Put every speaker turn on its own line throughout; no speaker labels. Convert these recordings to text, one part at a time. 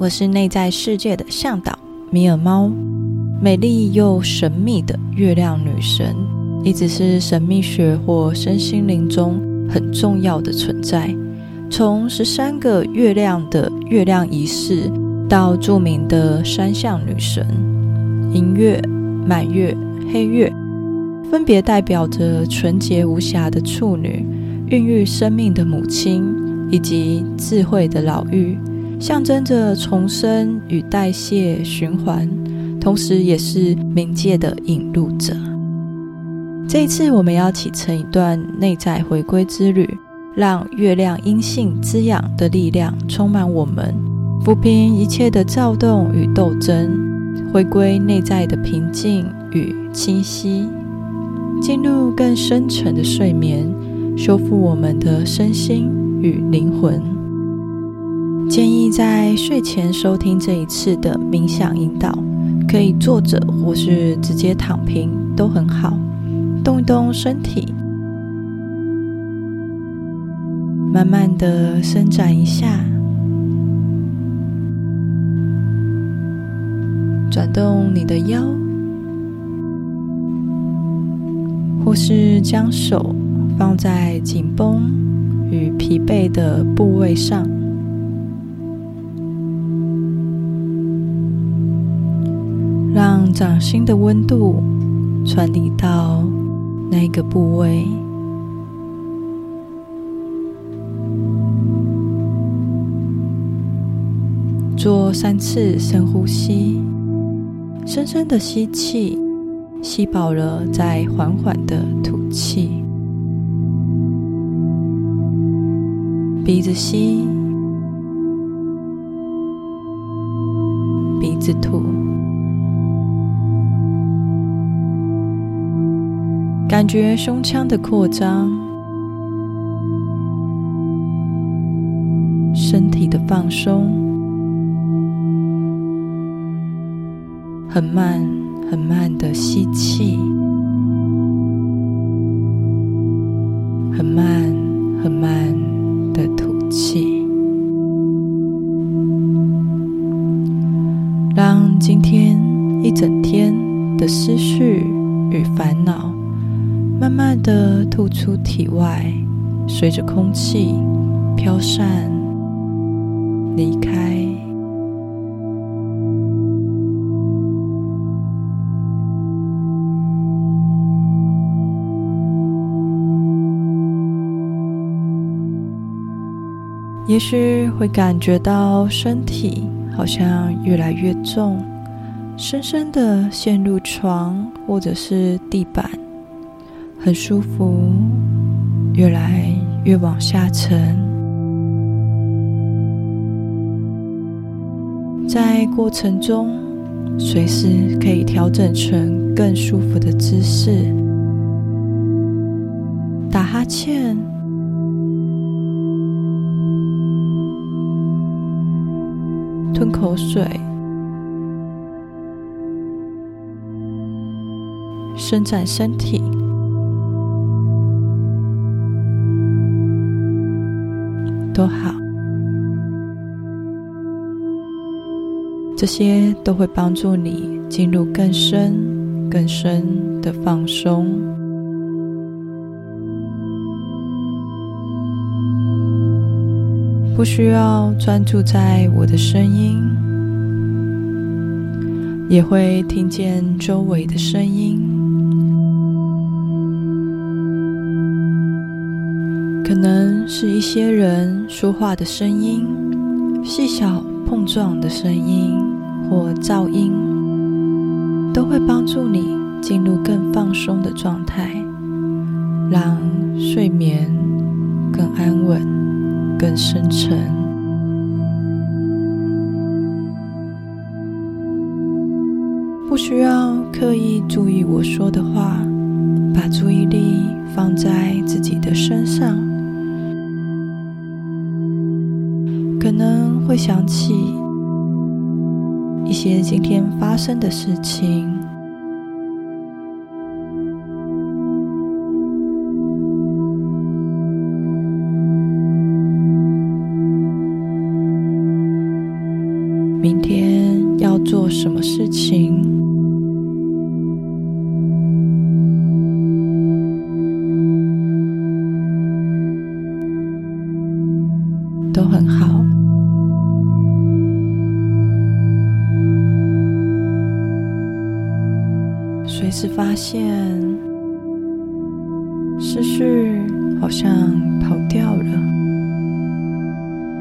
我是内在世界的向导米尔猫，美丽又神秘的月亮女神，一直是神秘学或身心灵中很重要的存在。从十三个月亮的月亮仪式，到著名的三项女神银月、满月、黑月，分别代表着纯洁无瑕的处女、孕育生命的母亲以及智慧的老妪，象征着重生与代谢循环，同时也是冥界的引路者。这一次，我们要启程一段内在回归之旅。让月亮阴性滋养的力量充满我们，抚平一切的躁动与斗争，回归内在的平静与清晰，进入更深沉的睡眠，修复我们的身心与灵魂。建议在睡前收听这一次的冥想引导，可以坐着或是直接躺平都很好，动一动身体。慢慢的伸展一下，转动你的腰，或是将手放在紧绷与疲惫的部位上，让掌心的温度传递到那个部位。做三次深呼吸，深深的吸气，吸饱了再缓缓的吐气。鼻子吸，鼻子吐，感觉胸腔的扩张，身体的放松。很慢，很慢的吸气，很慢，很慢的吐气，让今天一整天的思绪出体外，随着空气飘散，离开。也许会感觉到身体好像越来越重，深深的陷入床或者是地板，很舒服，越来越往下沉。在过程中，随时可以调整成更舒服的姿势，打哈欠。吞口水，伸展身体，都好。这些都会帮助你进入更深、更深的放松。不需要专注在我的声音，也会听见周围的声音，可能是一些人说话的声音、细小碰撞的声音或噪音，都会帮助你进入更放松的状态，让睡眠更安稳。更深沉，不需要刻意注意我说的话，把注意力放在自己的身上，可能会想起一些今天发生的事情。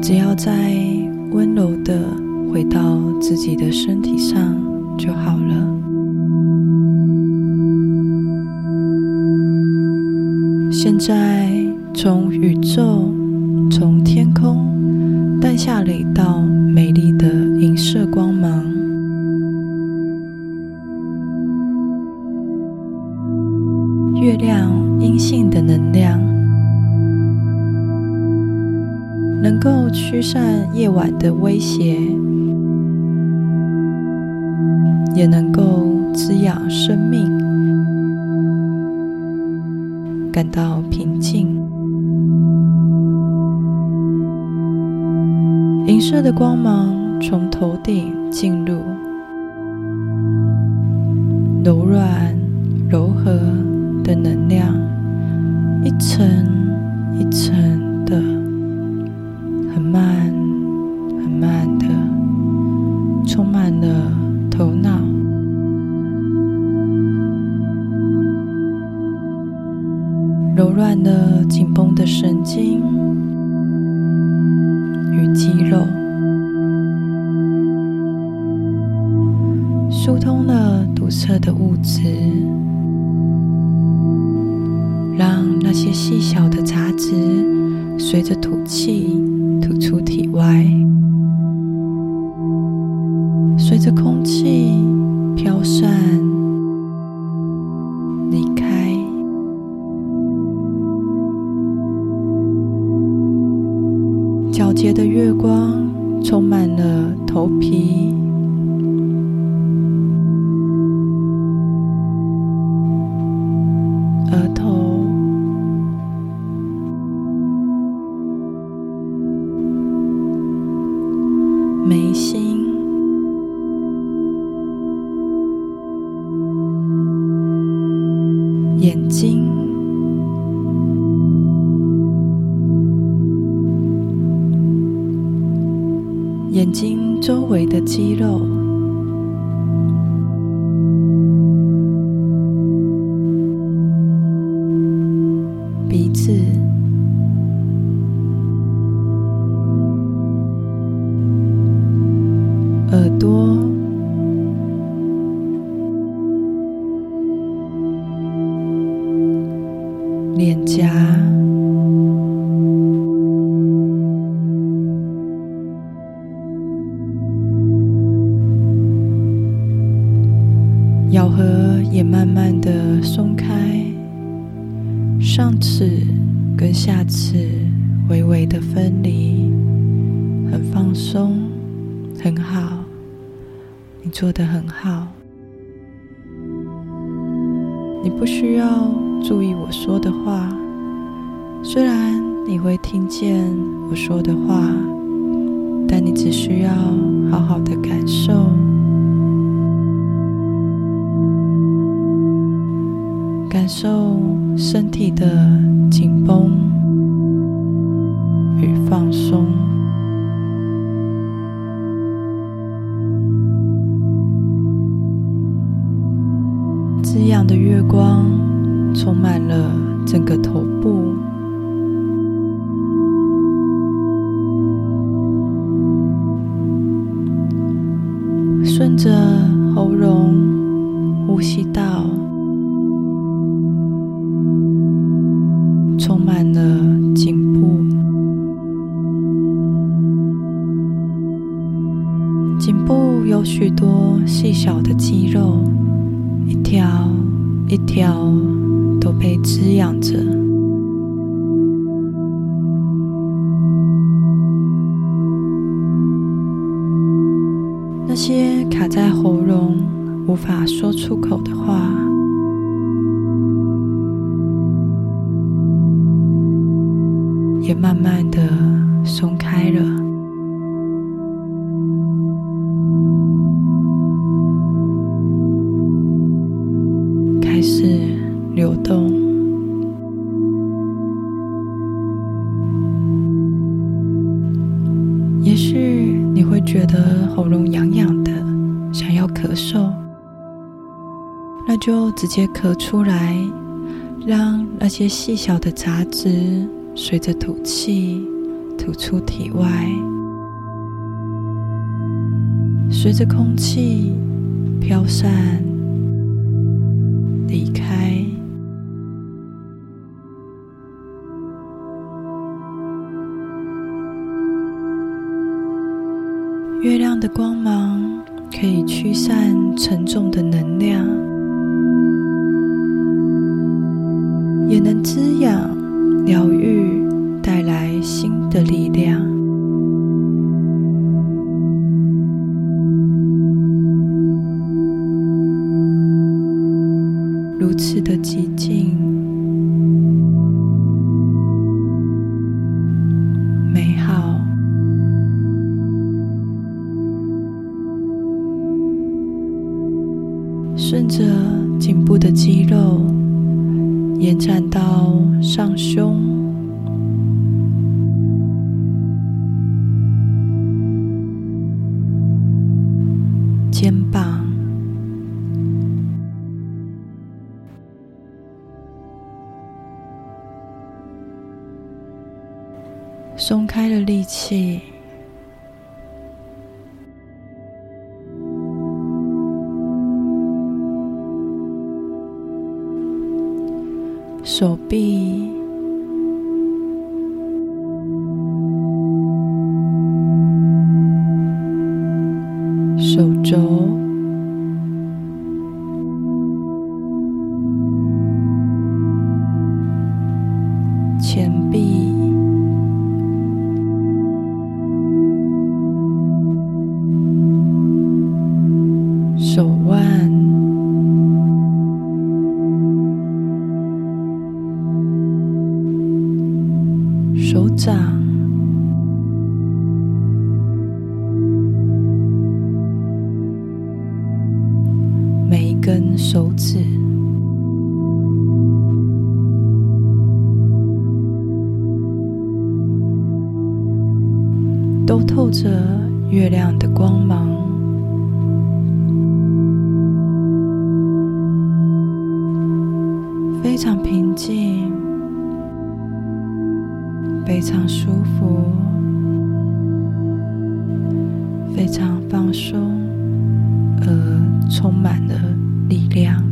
只要在温柔的回到自己的身体上就好了。现在从宇宙从天空诞下了一道美丽的银色光芒。驱散夜晚的威胁也能够滋养生命感到平静。银色的光芒从头顶进入柔软柔和整个头部。是流动。也许你会觉得喉咙痒痒的，想要咳嗽，那就直接咳出来，让那些细小的杂质随着吐气吐出体外，随着空气飘散离开。月亮的光芒可以驱散沉重的能量，也能滋养、疗愈，如此的寂静。手非常平静。非常舒服，非常放松，而充满了力量。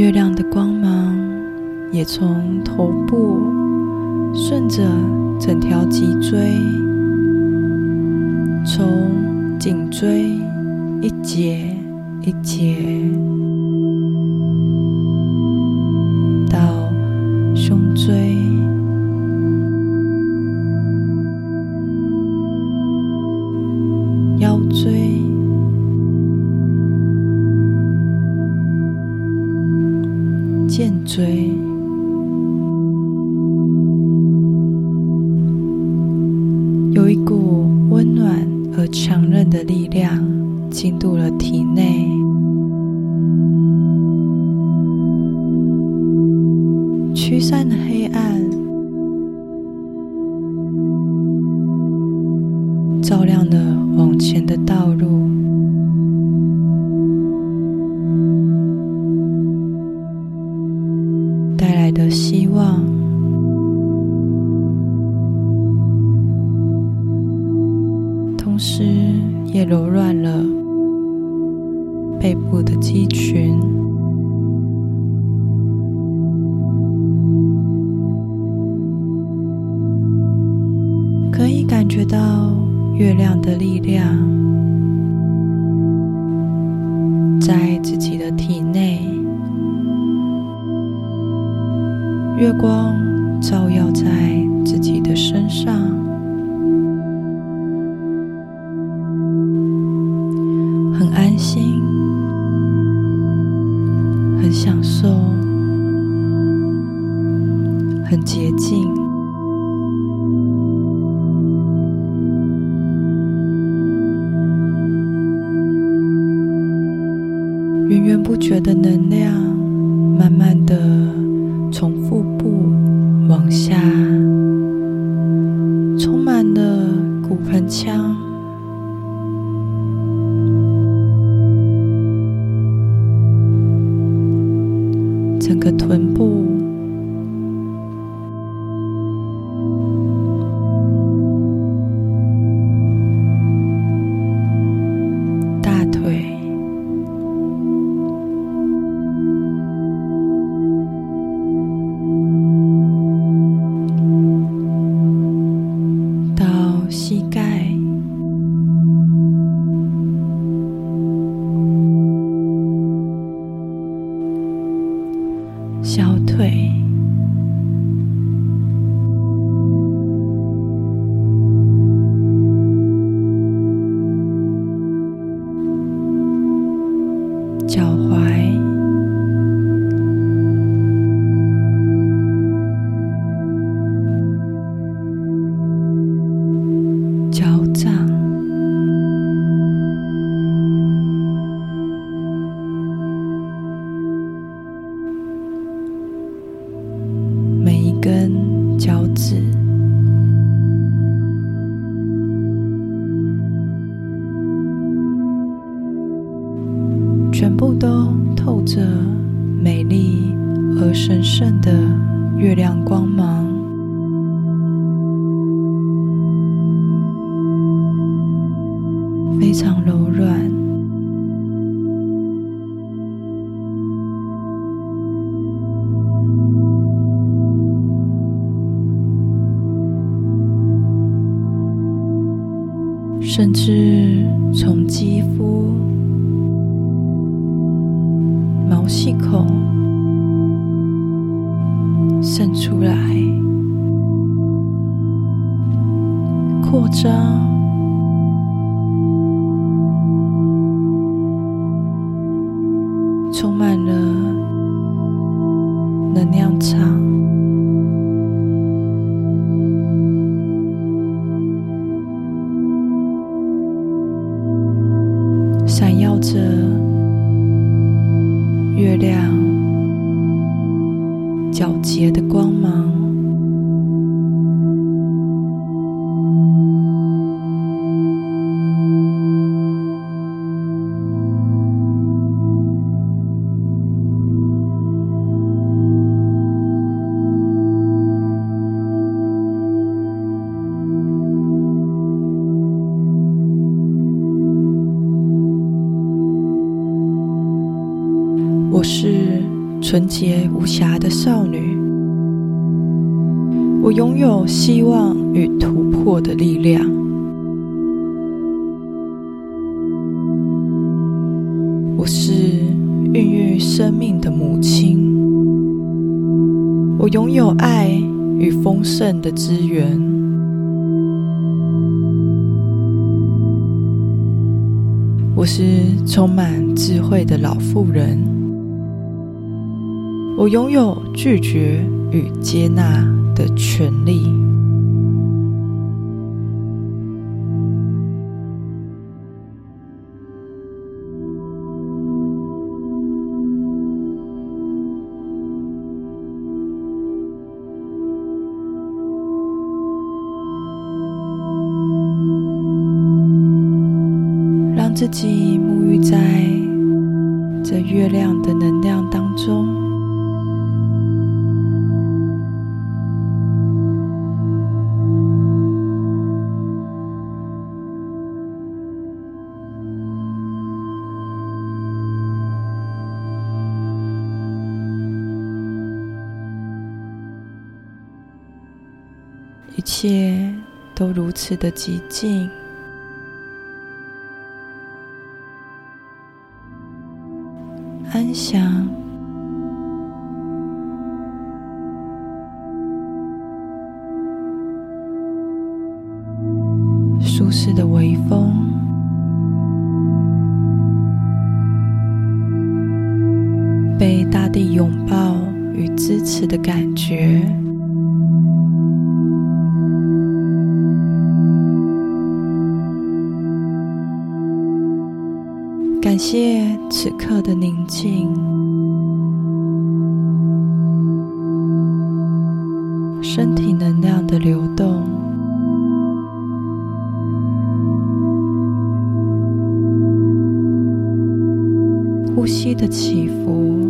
月亮的光芒也从头部顺着整条脊椎从颈椎一节一节驱散的黑暗。照亮了往前的道路。带来的希望。同时也柔软很安心很享受很洁净。源源不绝的能量 aussi. 和神圣的月亮光芒。非常柔软闪耀着月亮皎洁的光芒。纯洁无瑕的少女。我拥有希望与突破的力量。我是孕育生命的母亲。我拥有爱与丰盛的资源。我是充满智慧的老妇人。我拥有拒绝与接纳的权利。自己一切都如此的寂静。呼吸的起伏，